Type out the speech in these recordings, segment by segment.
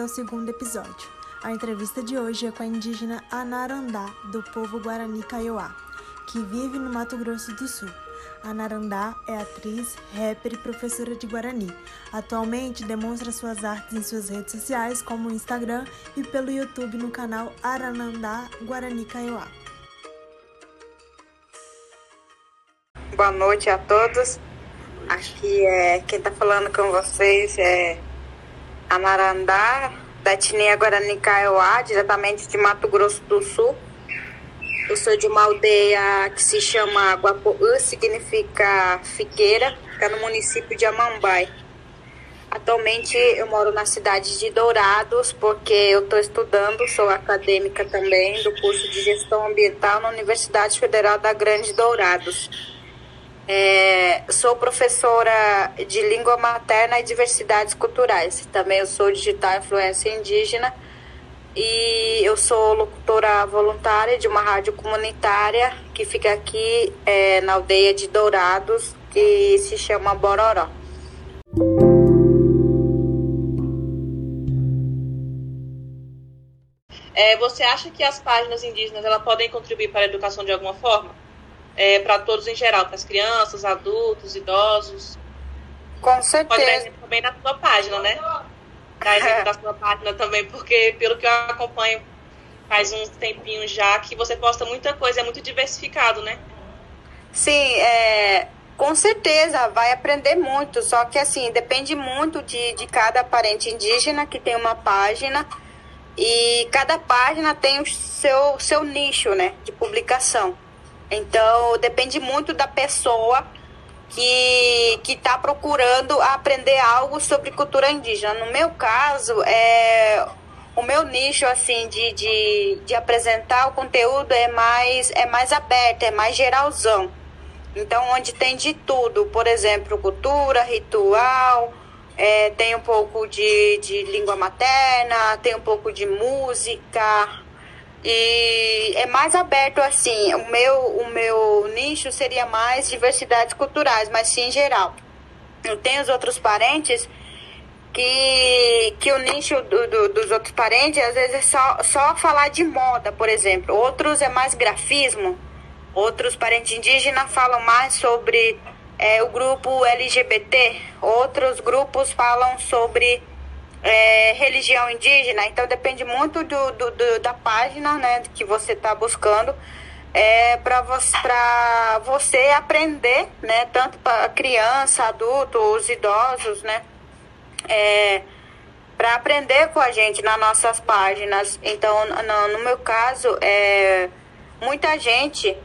ao segundo episódio. A entrevista de hoje é com a indígena Anarandá, do povo Guarani Kaiowá, que vive no Mato Grosso do Sul. Anarandá é atriz, rapper e professora de Guarani. Atualmente demonstra suas artes em suas redes sociais, como o Instagram e pelo YouTube no canal Aranandá Guarani Kaiowá. Boa noite a todos. Aqui é quem está falando com vocês é Amarandá, da etnia Guarani Kaiowá, diretamente de Mato Grosso do Sul. Eu sou de uma aldeia que se chama Guapoã, significa figueira, fica no município de Amambai. Atualmente eu moro na cidade de Dourados, porque eu estou estudando, sou acadêmica também do curso de Gestão Ambiental na Universidade Federal da Grande Dourados. É, sou professora de língua materna e diversidades culturais. Também eu sou digital influência indígena e eu sou locutora voluntária de uma rádio comunitária que fica aqui é, na aldeia de Dourados, que se chama Bororó. É, você acha que as páginas indígenas ela podem contribuir para a educação de alguma forma? É, para todos em geral, para as crianças, adultos, idosos. Com certeza. Pode dar exemplo também na sua página, né? Dar exemplo da sua página também, porque pelo que eu acompanho faz uns tempinhos já, que você posta muita coisa, é muito diversificado, né? Sim, é, com certeza, vai aprender muito, só que assim, depende muito de, de cada parente indígena que tem uma página e cada página tem o seu, seu nicho, né, de publicação. Então, depende muito da pessoa que está procurando aprender algo sobre cultura indígena. No meu caso, é o meu nicho assim de, de, de apresentar o conteúdo é mais é mais aberto, é mais geralzão. Então, onde tem de tudo, por exemplo, cultura, ritual, é, tem um pouco de, de língua materna, tem um pouco de música, e é mais aberto assim. O meu, o meu nicho seria mais diversidades culturais, mas sim em geral. Eu tenho os outros parentes que, que o nicho do, do, dos outros parentes às vezes é só, só falar de moda, por exemplo. Outros é mais grafismo. Outros parentes indígenas falam mais sobre é, o grupo LGBT. Outros grupos falam sobre é, religião indígena, então depende muito do, do, do da página né, que você está buscando é, para você, você aprender, né, tanto para criança, adulto, os idosos, né, é, para aprender com a gente nas nossas páginas. Então, no, no meu caso, é, muita gente,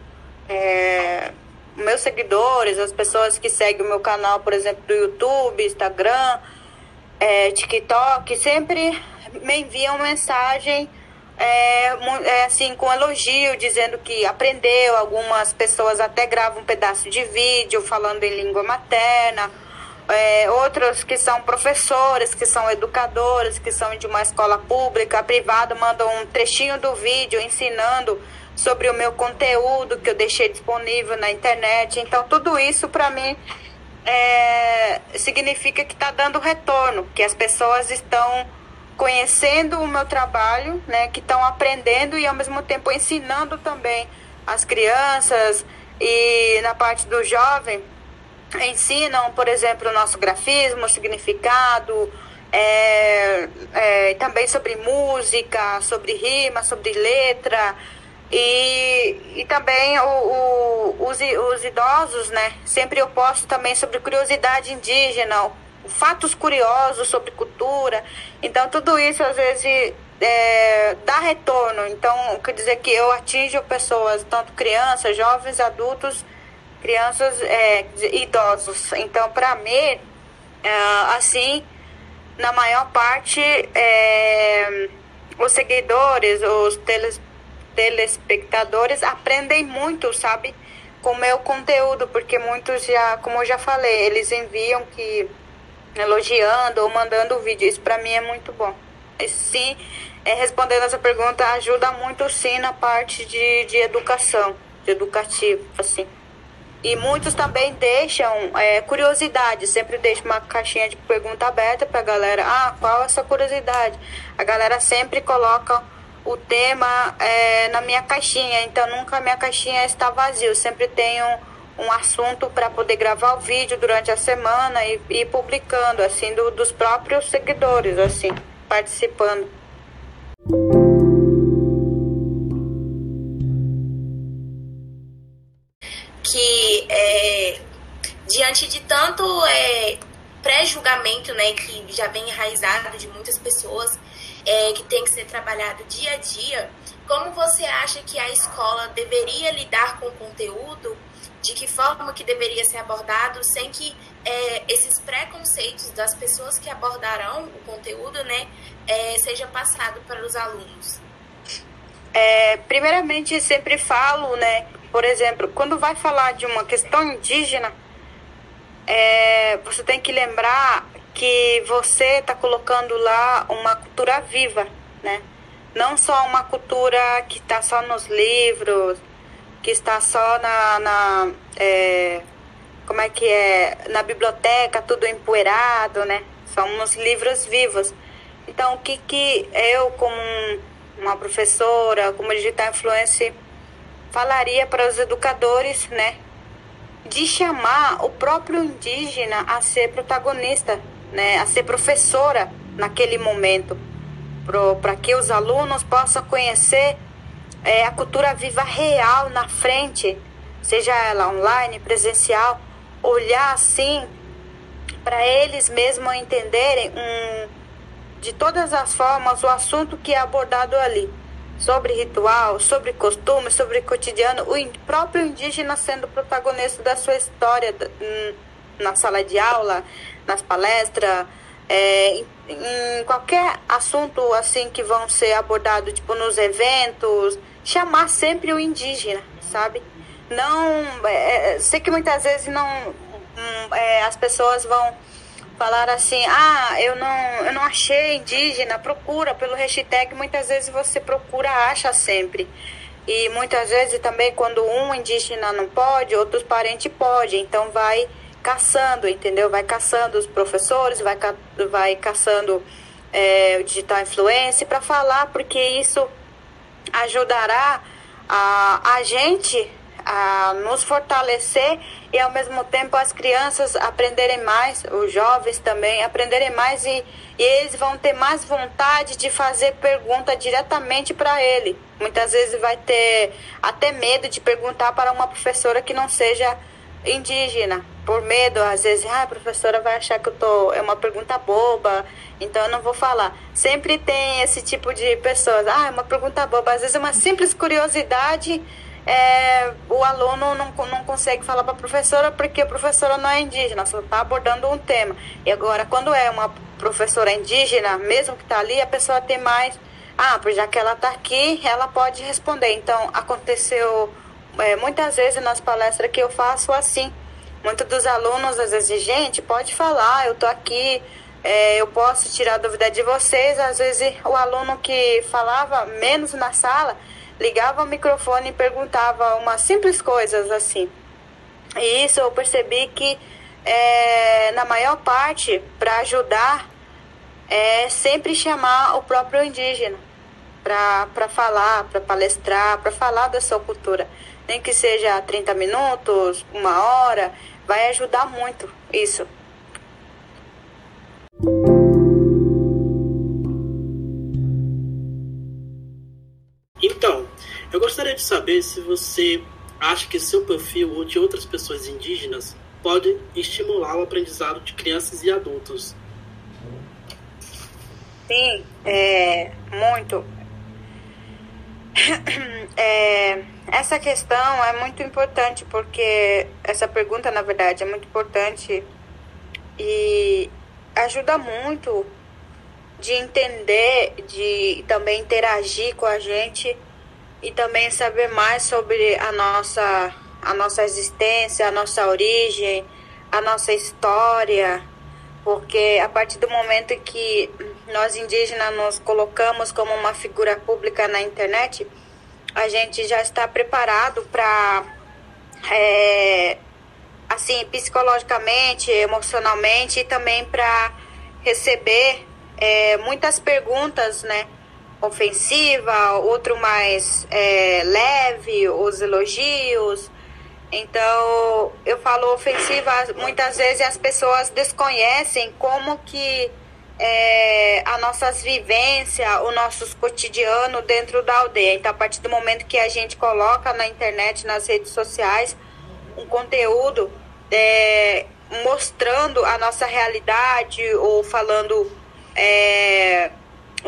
é, meus seguidores, as pessoas que seguem o meu canal, por exemplo, do YouTube, Instagram, é, TikTok, sempre me enviam mensagem é, é, assim com elogio, dizendo que aprendeu. Algumas pessoas até gravam um pedaço de vídeo falando em língua materna. É, outros que são professores, que são educadores, que são de uma escola pública, privada, mandam um trechinho do vídeo ensinando sobre o meu conteúdo que eu deixei disponível na internet. Então, tudo isso para mim é, significa que está dando retorno, que as pessoas estão conhecendo o meu trabalho, né, que estão aprendendo e ao mesmo tempo ensinando também as crianças e na parte do jovem ensinam, por exemplo, o nosso grafismo, o significado, é, é, também sobre música, sobre rima, sobre letra, e, e também o, o, os, os idosos, né? Sempre eu posto também sobre curiosidade indígena, fatos curiosos sobre cultura. Então, tudo isso às vezes é, dá retorno. Então, quer dizer que eu atinjo pessoas, tanto crianças, jovens, adultos, crianças, é, idosos. Então, para mim, é, assim, na maior parte, é, os seguidores, os teles, telespectadores aprendem muito, sabe? Com o meu conteúdo, porque muitos já, como eu já falei, eles enviam que elogiando ou mandando vídeo. Isso para mim é muito bom. E sim, é, respondendo essa pergunta, ajuda muito sim na parte de, de educação, de educativo, assim. E muitos também deixam é, curiosidade, sempre deixa uma caixinha de pergunta aberta para a galera. Ah, qual é essa curiosidade? A galera sempre coloca o tema é, na minha caixinha, então nunca minha caixinha está vazia. Eu sempre tenho um assunto para poder gravar o vídeo durante a semana e ir publicando, assim, do, dos próprios seguidores, assim, participando. Que é, diante de tanto é, pré-julgamento, né, que já vem enraizado de muitas pessoas, é, que tem que ser trabalhado dia a dia, como você acha que a escola deveria lidar com o conteúdo de que forma que deveria ser abordado sem que é, esses preconceitos das pessoas que abordarão o conteúdo, né, é, seja passado para os alunos? É, primeiramente, sempre falo, né, por exemplo, quando vai falar de uma questão indígena, é, você tem que lembrar que você está colocando lá uma cultura viva, né? Não só uma cultura que está só nos livros, que está só na, na é, como é que é, na biblioteca, tudo empoeirado, né? Somos livros vivos. Então, o que, que eu, como uma professora, como digital influencer, falaria para os educadores, né? De chamar o próprio indígena a ser protagonista, né? A ser professora naquele momento, para que os alunos possam conhecer é, a cultura viva real na frente, seja ela online, presencial, olhar assim para eles mesmos entenderem um, de todas as formas o assunto que é abordado ali, sobre ritual, sobre costume, sobre cotidiano, o próprio indígena sendo protagonista da sua história na sala de aula, nas palestras, é, em, em qualquer assunto assim que vão ser abordados, tipo nos eventos, chamar sempre o indígena, sabe? Não, é, é, sei que muitas vezes não, hum, é, as pessoas vão falar assim, ah, eu não, eu não achei indígena, procura pelo hashtag, muitas vezes você procura, acha sempre. E muitas vezes também quando um indígena não pode, outros parentes podem, então vai caçando, entendeu? Vai caçando os professores, vai, ca vai caçando é, o digital influencer para falar, porque isso ajudará a, a gente a nos fortalecer e ao mesmo tempo as crianças aprenderem mais, os jovens também aprenderem mais e, e eles vão ter mais vontade de fazer pergunta diretamente para ele. Muitas vezes vai ter até medo de perguntar para uma professora que não seja indígena, por medo, às vezes, ah, a professora vai achar que eu tô é uma pergunta boba, então eu não vou falar. Sempre tem esse tipo de pessoas, ah, é uma pergunta boba, às vezes é uma simples curiosidade, é, o aluno não, não consegue falar para a professora porque a professora não é indígena, só está abordando um tema. E agora, quando é uma professora indígena, mesmo que está ali, a pessoa tem mais, ah, já que ela está aqui, ela pode responder. Então, aconteceu é, muitas vezes nas palestras que eu faço assim. Muitos dos alunos às vezes, gente, pode falar, eu tô aqui, é, eu posso tirar dúvida de vocês. Às vezes o aluno que falava menos na sala ligava o microfone e perguntava umas simples coisas assim. E isso eu percebi que é, na maior parte, para ajudar, é sempre chamar o próprio indígena para falar, para palestrar, para falar da sua cultura nem que seja 30 minutos, uma hora, vai ajudar muito isso. Eu gostaria de saber se você acha que seu perfil ou de outras pessoas indígenas pode estimular o aprendizado de crianças e adultos. Sim, é, muito. É, essa questão é muito importante porque essa pergunta, na verdade, é muito importante e ajuda muito de entender, de também interagir com a gente e também saber mais sobre a nossa, a nossa existência, a nossa origem, a nossa história, porque a partir do momento que nós indígenas nos colocamos como uma figura pública na internet, a gente já está preparado para é, assim, psicologicamente, emocionalmente e também para receber é, muitas perguntas, né? Ofensiva, outro mais é, leve, os elogios. Então, eu falo ofensiva, muitas vezes as pessoas desconhecem como que é, as nossas vivências, o nosso cotidiano dentro da aldeia. Então, a partir do momento que a gente coloca na internet, nas redes sociais, um conteúdo é, mostrando a nossa realidade ou falando é,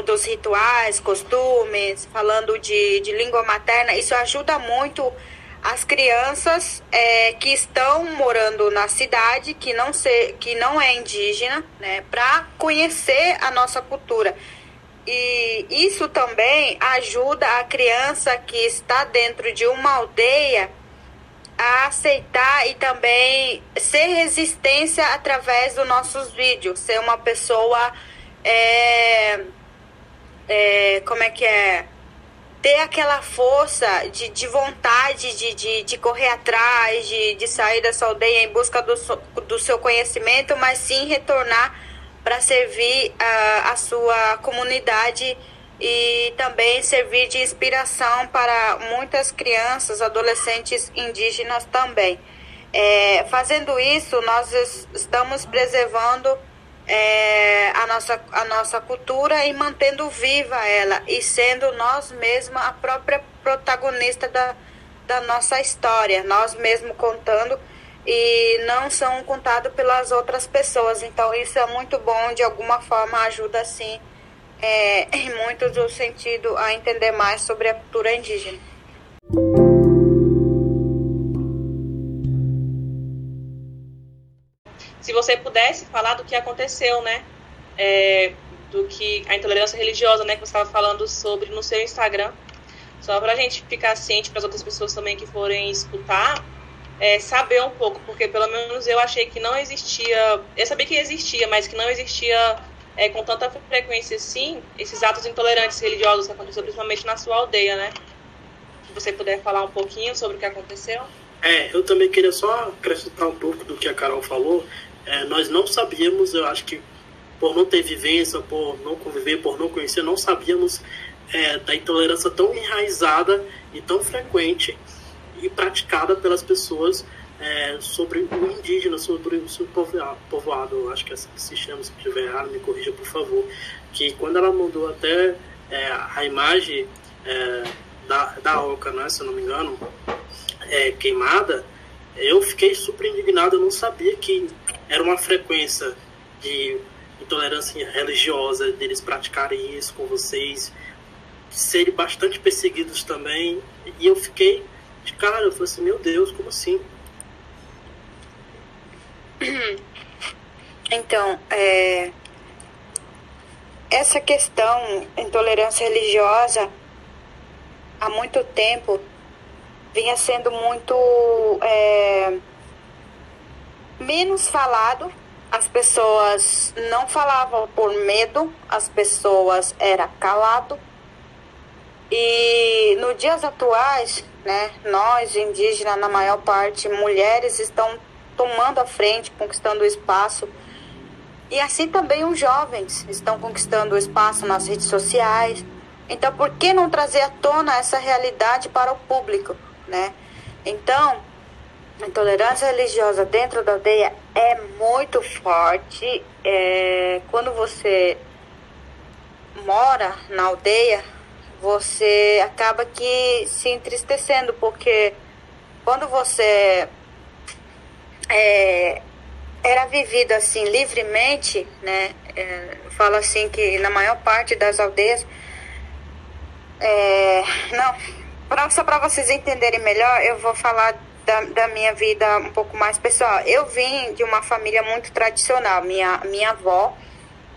dos rituais, costumes, falando de, de língua materna, isso ajuda muito as crianças é, que estão morando na cidade, que não, se, que não é indígena, né, para conhecer a nossa cultura. E isso também ajuda a criança que está dentro de uma aldeia a aceitar e também ser resistência através dos nossos vídeos, ser uma pessoa é, é, como é que é ter aquela força de, de vontade de, de, de correr atrás, de, de sair dessa aldeia em busca do, do seu conhecimento, mas sim retornar para servir a, a sua comunidade e também servir de inspiração para muitas crianças, adolescentes indígenas também. É, fazendo isso, nós estamos preservando é, a, nossa, a nossa cultura e mantendo viva ela e sendo nós mesmos a própria protagonista da, da nossa história, nós mesmos contando e não são contados pelas outras pessoas. Então isso é muito bom, de alguma forma ajuda sim é, em muitos do sentido a entender mais sobre a cultura indígena. Você pudesse falar do que aconteceu, né? É, do que a intolerância religiosa, né, que você estava falando sobre no seu Instagram, só para a gente ficar ciente para as outras pessoas também que forem escutar, é, saber um pouco, porque pelo menos eu achei que não existia, eu sabia que existia, mas que não existia é, com tanta frequência assim, esses atos intolerantes religiosos que aconteceram principalmente na sua aldeia, né? Se você puder falar um pouquinho sobre o que aconteceu. É, eu também queria só acrescentar um pouco do que a Carol falou. É, nós não sabíamos, eu acho que por não ter vivência, por não conviver, por não conhecer, não sabíamos é, da intolerância tão enraizada e tão frequente e praticada pelas pessoas é, sobre o indígena, sobre o seu povoado, acho que é assim que se chama, se tiver errado, me corrija por favor, que quando ela mandou até é, a imagem é, da, da Oca, né, se eu não me engano, é, queimada, eu fiquei super indignado, eu não sabia que era uma frequência de intolerância religiosa, deles praticarem isso com vocês, serem bastante perseguidos também, e eu fiquei de cara, eu falei assim, meu Deus, como assim? Então, é, essa questão intolerância religiosa há muito tempo vinha sendo muito é, menos falado. As pessoas não falavam por medo, as pessoas era calado. E nos dias atuais, né, nós indígenas, na maior parte, mulheres estão tomando a frente, conquistando o espaço. E assim também os jovens estão conquistando o espaço nas redes sociais. Então, por que não trazer à tona essa realidade para o público, né? Então, a intolerância religiosa dentro da aldeia é muito forte. É, quando você mora na aldeia, você acaba que se entristecendo, porque quando você é, era vivido assim livremente, né? É, falo assim que na maior parte das aldeias, é, não, pra, só para vocês entenderem melhor, eu vou falar da, da, minha vida um pouco mais pessoal. Eu vim de uma família muito tradicional. Minha, minha avó,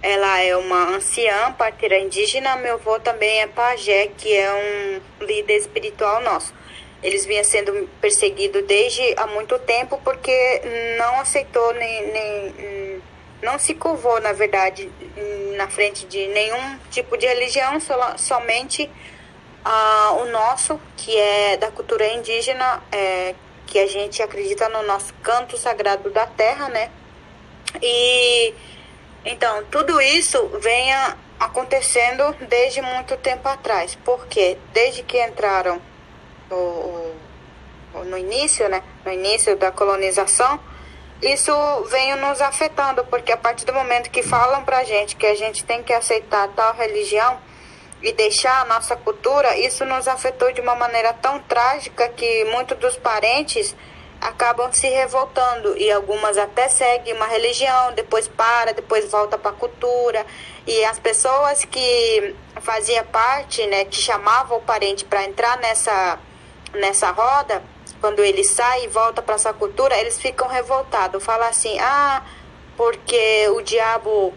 ela é uma anciã, parteira indígena. Meu avô também é pajé, que é um líder espiritual nosso. Eles vinham sendo perseguidos desde há muito tempo porque não aceitou nem, nem não se curvou, na verdade, na frente de nenhum tipo de religião, somente uh, o nosso, que é da cultura indígena, é, que a gente acredita no nosso canto sagrado da terra, né? E então, tudo isso vem acontecendo desde muito tempo atrás. Porque desde que entraram o, o, no início, né? No início da colonização, isso vem nos afetando, porque a partir do momento que falam pra gente que a gente tem que aceitar tal religião e deixar a nossa cultura, isso nos afetou de uma maneira tão trágica que muitos dos parentes acabam se revoltando e algumas até seguem uma religião, depois para, depois volta para a cultura. E as pessoas que faziam parte, né, que chamavam o parente para entrar nessa nessa roda, quando ele sai e volta para essa cultura, eles ficam revoltados. Fala assim: "Ah, porque o diabo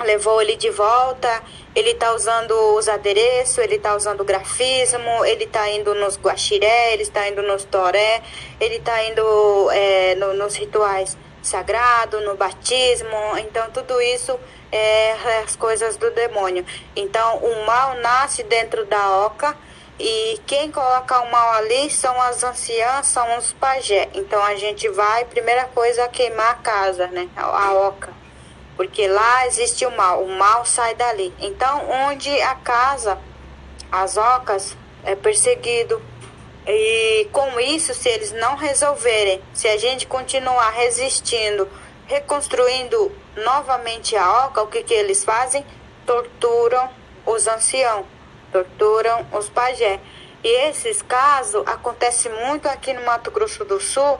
levou ele de volta, ele está usando os adereços, ele está usando grafismo, ele está indo nos guaxiré, ele está indo nos toré, ele está indo é, no, nos rituais sagrados, no batismo, então tudo isso é as coisas do demônio. Então o mal nasce dentro da oca e quem coloca o mal ali são as anciãs, são os pajé. Então a gente vai, primeira coisa, queimar a casa, né? A oca porque lá existe o mal, o mal sai dali. Então, onde a casa, as ocas, é perseguido. E com isso, se eles não resolverem, se a gente continuar resistindo, reconstruindo novamente a oca, o que, que eles fazem? Torturam os anciãos, torturam os pajé. E esses casos acontecem muito aqui no Mato Grosso do Sul,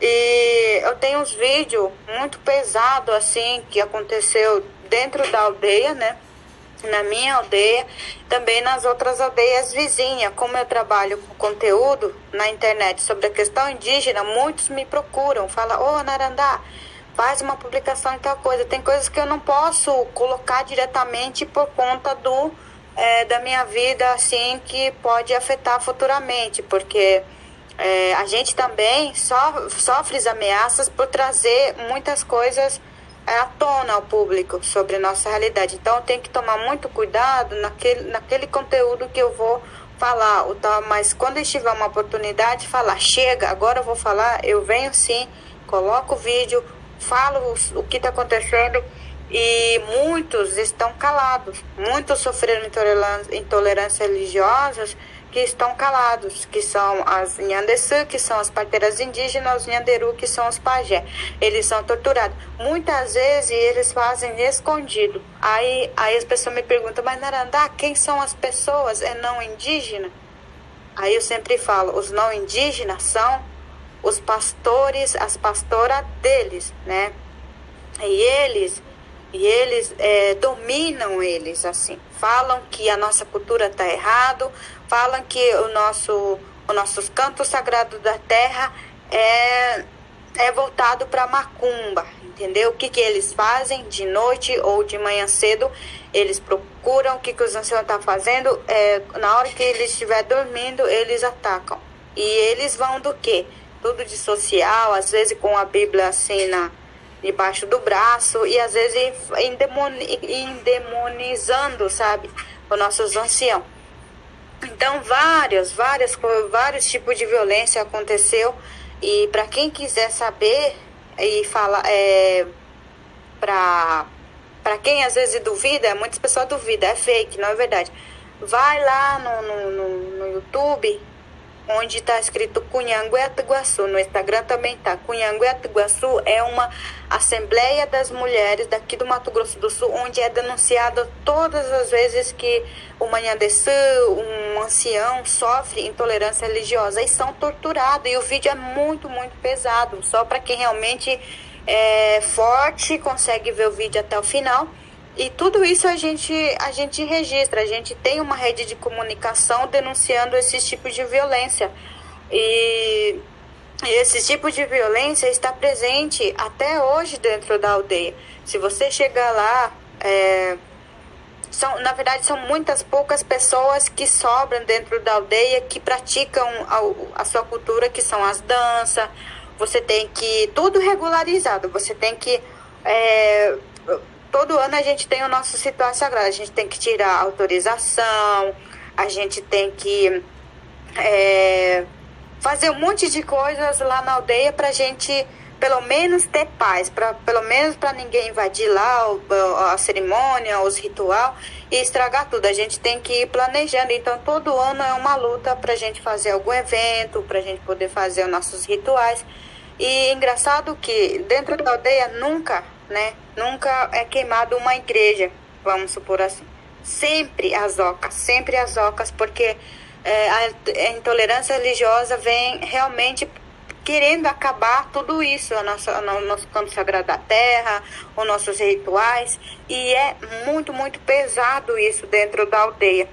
e eu tenho uns vídeos muito pesados, assim, que aconteceu dentro da aldeia, né? Na minha aldeia, também nas outras aldeias vizinhas. Como eu trabalho com conteúdo na internet sobre a questão indígena, muitos me procuram, falam, ô oh, Narandá, faz uma publicação e tal coisa. Tem coisas que eu não posso colocar diretamente por conta do é, da minha vida, assim, que pode afetar futuramente, porque é, a gente também so, sofre as ameaças por trazer muitas coisas é, à tona ao público sobre nossa realidade. Então, tem que tomar muito cuidado naquele, naquele conteúdo que eu vou falar. Tá, mas quando eu tiver uma oportunidade de falar, chega, agora eu vou falar, eu venho sim, coloco o vídeo, falo o que está acontecendo e muitos estão calados. Muitos sofreram intolerância religiosas que estão calados, que são as Nhandeçu, que são as parteiras indígenas, os Nhanderu, que são os pajé. Eles são torturados. Muitas vezes eles fazem escondido. Aí, aí as pessoas me perguntam, mas Narandá, quem são as pessoas? É não indígena? Aí eu sempre falo, os não indígenas são os pastores, as pastoras deles, né? E eles e eles é, dominam eles assim. Falam que a nossa cultura está errado falam que o nosso os nossos cantos sagrados da terra é é voltado para macumba entendeu? O que que eles fazem de noite ou de manhã cedo? Eles procuram o que que os anciãos estão tá fazendo é, na hora que eles estiver dormindo eles atacam. E eles vão do que tudo de social às vezes com a Bíblia assim na debaixo do braço e às vezes endemonizando, sabe, os nossos anciãos. Então, várias, várias, vários tipos de violência aconteceu e para quem quiser saber e falar, é, para para quem às vezes duvida, muitas pessoas duvidam, é fake, não é verdade. Vai lá no, no, no, no YouTube onde está escrito Cunhanguetuaçu. No Instagram também está. Cunhanguetuaçu é uma Assembleia das Mulheres daqui do Mato Grosso do Sul, onde é denunciado todas as vezes que o Manhandeçu, um ancião, sofre intolerância religiosa e são torturados. E o vídeo é muito, muito pesado. Só para quem realmente é forte consegue ver o vídeo até o final. E tudo isso a gente, a gente registra, a gente tem uma rede de comunicação denunciando esses tipos de violência. E, esse tipo de violência está presente até hoje dentro da aldeia. Se você chegar lá, é, são, na verdade, são muitas poucas pessoas que sobram dentro da aldeia que praticam a, a sua cultura, que são as danças. Você tem que. Tudo regularizado. Você tem que. É, todo ano a gente tem o nosso situação sagrado. A gente tem que tirar autorização, a gente tem que é, fazer um monte de coisas lá na aldeia para a gente pelo menos ter paz, pra, pelo menos para ninguém invadir lá o, a cerimônia, os ritual e estragar tudo. A gente tem que ir planejando. Então, todo ano é uma luta para a gente fazer algum evento, para a gente poder fazer os nossos rituais. E engraçado que dentro da aldeia nunca, né, nunca é queimado uma igreja, vamos supor assim. Sempre as ocas, sempre as ocas, porque é, a, intolerância religiosa vem realmente querendo acabar tudo isso, a nossa, o nosso canto sagrado da terra, os nossos rituais, e é muito, muito pesado isso dentro da aldeia.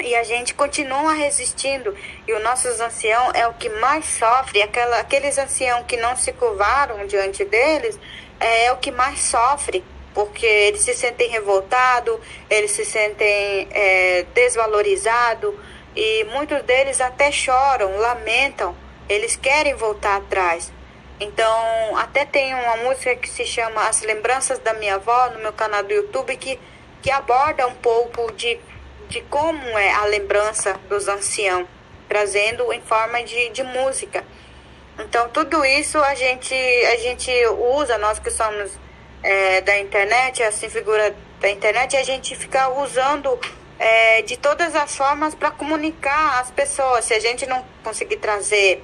E a gente continua resistindo, e os nossos anciãos é o que mais sofre, aquela, aqueles anciãos que não se curvaram diante deles, é, é o que mais sofre, porque eles se sentem revoltados, eles se sentem é, desvalorizados, e muitos deles até choram, lamentam, eles querem voltar atrás. Então, até tem uma música que se chama As Lembranças da Minha Avó no meu canal do YouTube que, que aborda um pouco de, de como é a lembrança dos anciãos, trazendo em forma de, de música. Então, tudo isso a gente, a gente usa, nós que somos é, da internet, assim, figura da internet, a gente fica usando é, de todas as formas para comunicar às pessoas. Se a gente não conseguir trazer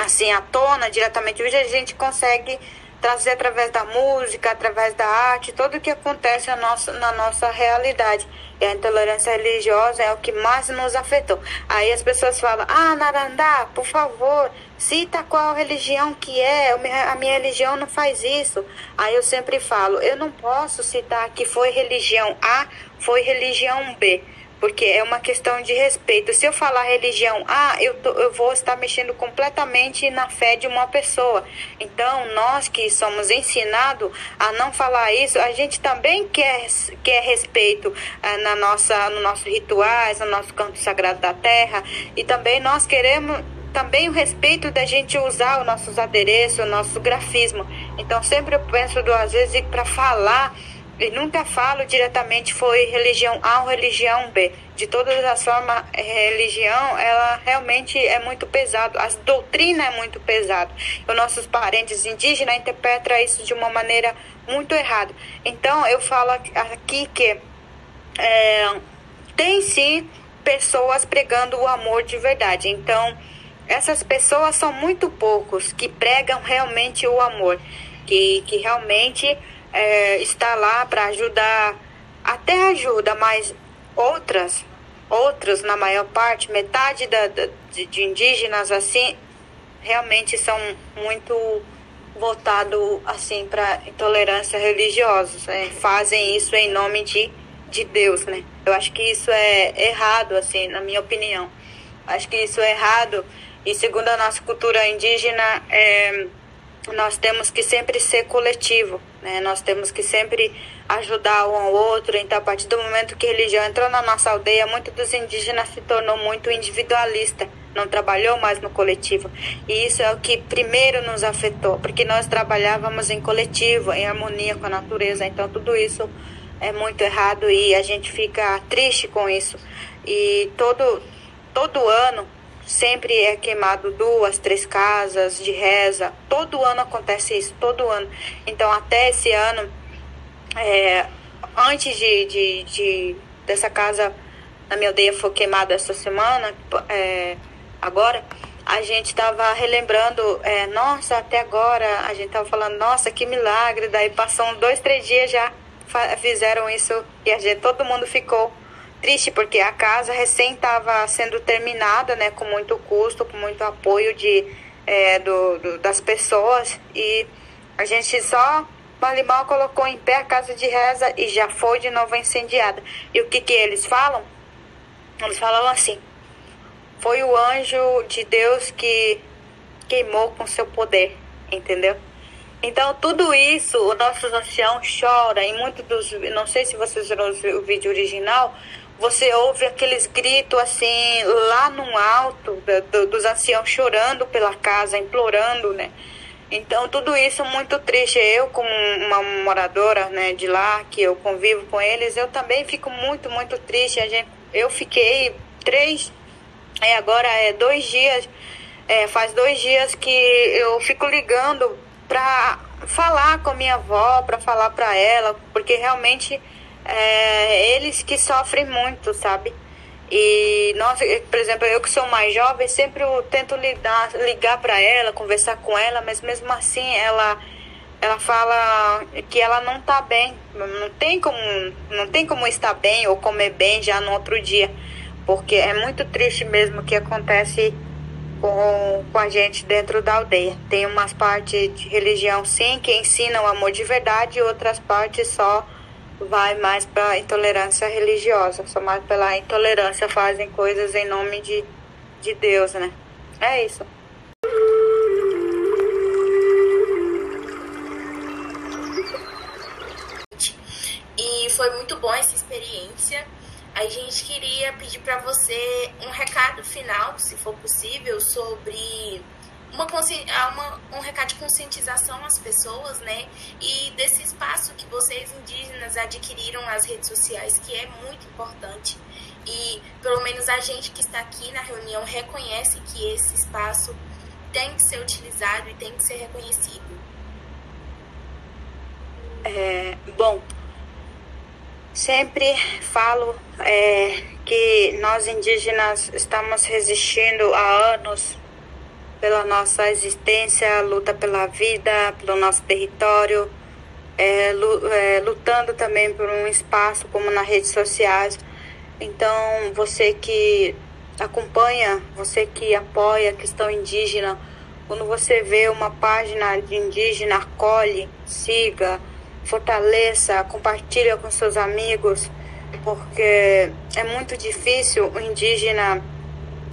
assim à tona diretamente, hoje a gente consegue trazer através da música, através da arte, tudo o que acontece na nossa, na nossa realidade. E a intolerância religiosa é o que mais nos afetou. Aí as pessoas falam, ah, Narandá, por favor, cita qual religião que é, a minha religião não faz isso. Aí eu sempre falo, eu não posso citar que foi religião A, foi religião B porque é uma questão de respeito. Se eu falar religião A, eu, tô, eu vou estar mexendo completamente na fé de uma pessoa. Então, nós que somos ensinados a não falar isso, a gente também quer, quer respeito eh, na nossa, no nossos rituais, no nosso canto sagrado da terra, e também nós queremos também o respeito da gente usar os nossos adereços, o nosso grafismo. Então, sempre eu penso duas vezes para falar e nunca falo diretamente foi religião A ou religião B. De todas as formas, religião, ela realmente é muito pesado. As doutrina é muito pesado. Os nossos parentes indígenas interpretam isso de uma maneira muito errada. Então, eu falo aqui que é, tem sim pessoas pregando o amor de verdade. Então, essas pessoas são muito poucos que pregam realmente o amor, que, que realmente é, está lá para ajudar, até ajuda, mas outras, outras na maior parte, metade da, da de, de, indígenas assim, realmente são muito voltados assim para intolerância religiosa, né? fazem isso em nome de, de Deus, né? Eu acho que isso é errado, assim, na minha opinião. Acho que isso é errado e segundo a nossa cultura indígena, é, nós temos que sempre ser coletivo, né? Nós temos que sempre ajudar um ao outro. Então, a partir do momento que a religião entrou na nossa aldeia, muito dos indígenas se tornou muito individualista, não trabalhou mais no coletivo. E isso é o que primeiro nos afetou, porque nós trabalhávamos em coletivo, em harmonia com a natureza. Então, tudo isso é muito errado e a gente fica triste com isso. E todo todo ano sempre é queimado duas, três casas de reza. Todo ano acontece isso, todo ano. Então, até esse ano, é, antes de, de, de, dessa casa na minha aldeia foi queimada essa semana, é, agora, a gente estava relembrando, é, nossa, até agora, a gente estava falando, nossa, que milagre. Daí passam dois, três dias já fizeram isso e a gente, todo mundo ficou triste porque a casa recém estava sendo terminada, né, com muito custo, com muito apoio de, é, do, do, das pessoas e a gente só mal colocou em pé a casa de reza e já foi de novo incendiada. E o que que eles falam? Eles falam assim: foi o anjo de Deus que queimou com seu poder, entendeu? Então, tudo isso, o nosso ancião chora. Em muitos dos. Não sei se vocês viram o vídeo original, você ouve aqueles gritos assim, lá no alto, do, dos anciãos chorando pela casa, implorando, né? Então, tudo isso muito triste. Eu, como uma moradora né, de lá, que eu convivo com eles, eu também fico muito, muito triste. A gente, eu fiquei três, é, agora é dois dias É, faz dois dias que eu fico ligando pra falar com a minha avó, pra falar pra ela, porque realmente é, eles que sofrem muito, sabe? E nós, por exemplo, eu que sou mais jovem, sempre eu tento ligar, ligar para ela, conversar com ela, mas mesmo assim ela ela fala que ela não tá bem, não tem como não tem como estar bem ou comer bem já no outro dia, porque é muito triste mesmo que acontece com, com a gente dentro da aldeia. Tem umas partes de religião sim que ensinam amor de verdade e outras partes só vai mais para intolerância religiosa, só mais pela intolerância fazem coisas em nome de, de Deus, né? É isso. E foi muito bom essa experiência. A gente queria pedir para você um recado final, se for possível, sobre uma, uma, um recado de conscientização às pessoas, né? E desse espaço que vocês indígenas adquiriram nas redes sociais, que é muito importante. E pelo menos a gente que está aqui na reunião reconhece que esse espaço tem que ser utilizado e tem que ser reconhecido. É, bom, sempre falo é, que nós indígenas estamos resistindo há anos pela nossa existência, luta pela vida, pelo nosso território, é, é, lutando também por um espaço como nas redes sociais. Então, você que acompanha, você que apoia a questão indígena, quando você vê uma página de indígena, acolhe, siga, fortaleça, compartilha com seus amigos, porque é muito difícil o indígena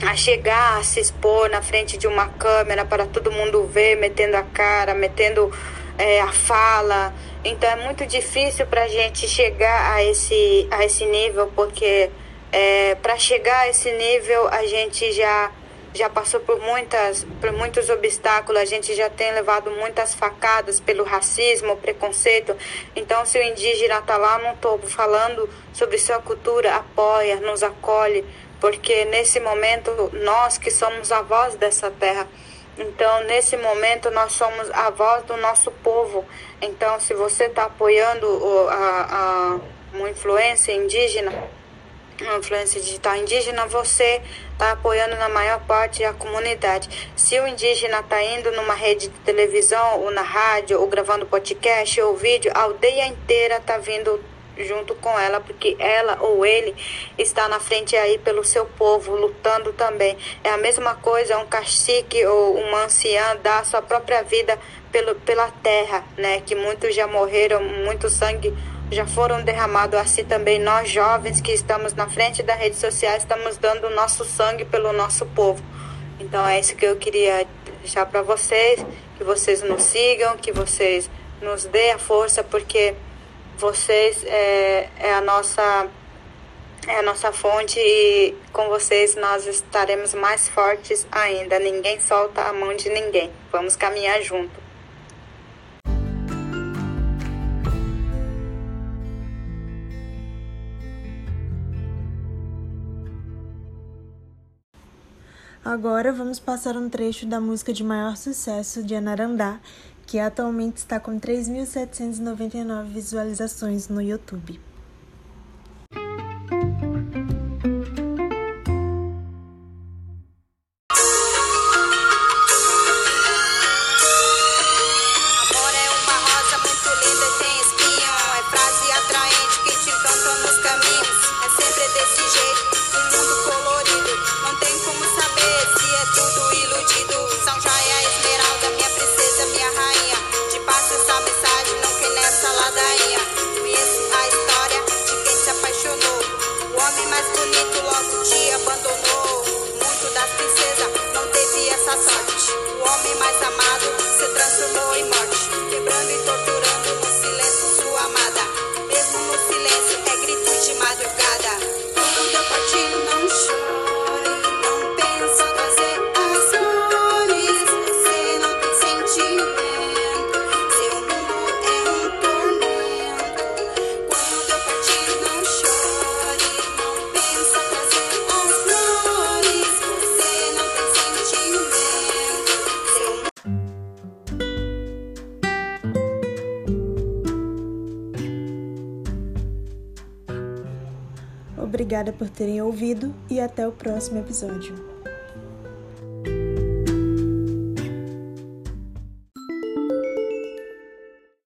a chegar, a se expor na frente de uma câmera para todo mundo ver, metendo a cara, metendo é, a fala. Então é muito difícil para a gente chegar a esse, a esse nível, porque é, para chegar a esse nível a gente já já passou por muitas por muitos obstáculos, a gente já tem levado muitas facadas pelo racismo, preconceito. Então, se o indígena está lá no topo falando sobre sua cultura, apoia, nos acolhe, porque nesse momento nós que somos a voz dessa terra, então nesse momento nós somos a voz do nosso povo. Então, se você está apoiando a, a, uma influência indígena, uma influência digital indígena, você está apoiando na maior parte a comunidade. Se o indígena está indo numa rede de televisão ou na rádio ou gravando podcast ou vídeo, a aldeia inteira está vindo junto com ela, porque ela ou ele está na frente aí pelo seu povo, lutando também. É a mesma coisa um cacique ou uma anciã dar sua própria vida pelo, pela terra, né? Que muitos já morreram, muito sangue já foram derramados. Assim também nós jovens que estamos na frente das redes sociais estamos dando o nosso sangue pelo nosso povo. Então é isso que eu queria deixar para vocês, que vocês nos sigam, que vocês nos dê a força, porque vocês é, é a nossa é a nossa fonte e com vocês nós estaremos mais fortes ainda. Ninguém solta a mão de ninguém. Vamos caminhar junto. Agora vamos passar um trecho da música de maior sucesso de Anarandá, que atualmente está com 3.799 visualizações no YouTube. mais bonito logo te abandonou. Muito da princesa não teve essa sorte. O homem mais amado se transformou em morte, quebrando e torturando. Por terem ouvido e até o próximo episódio.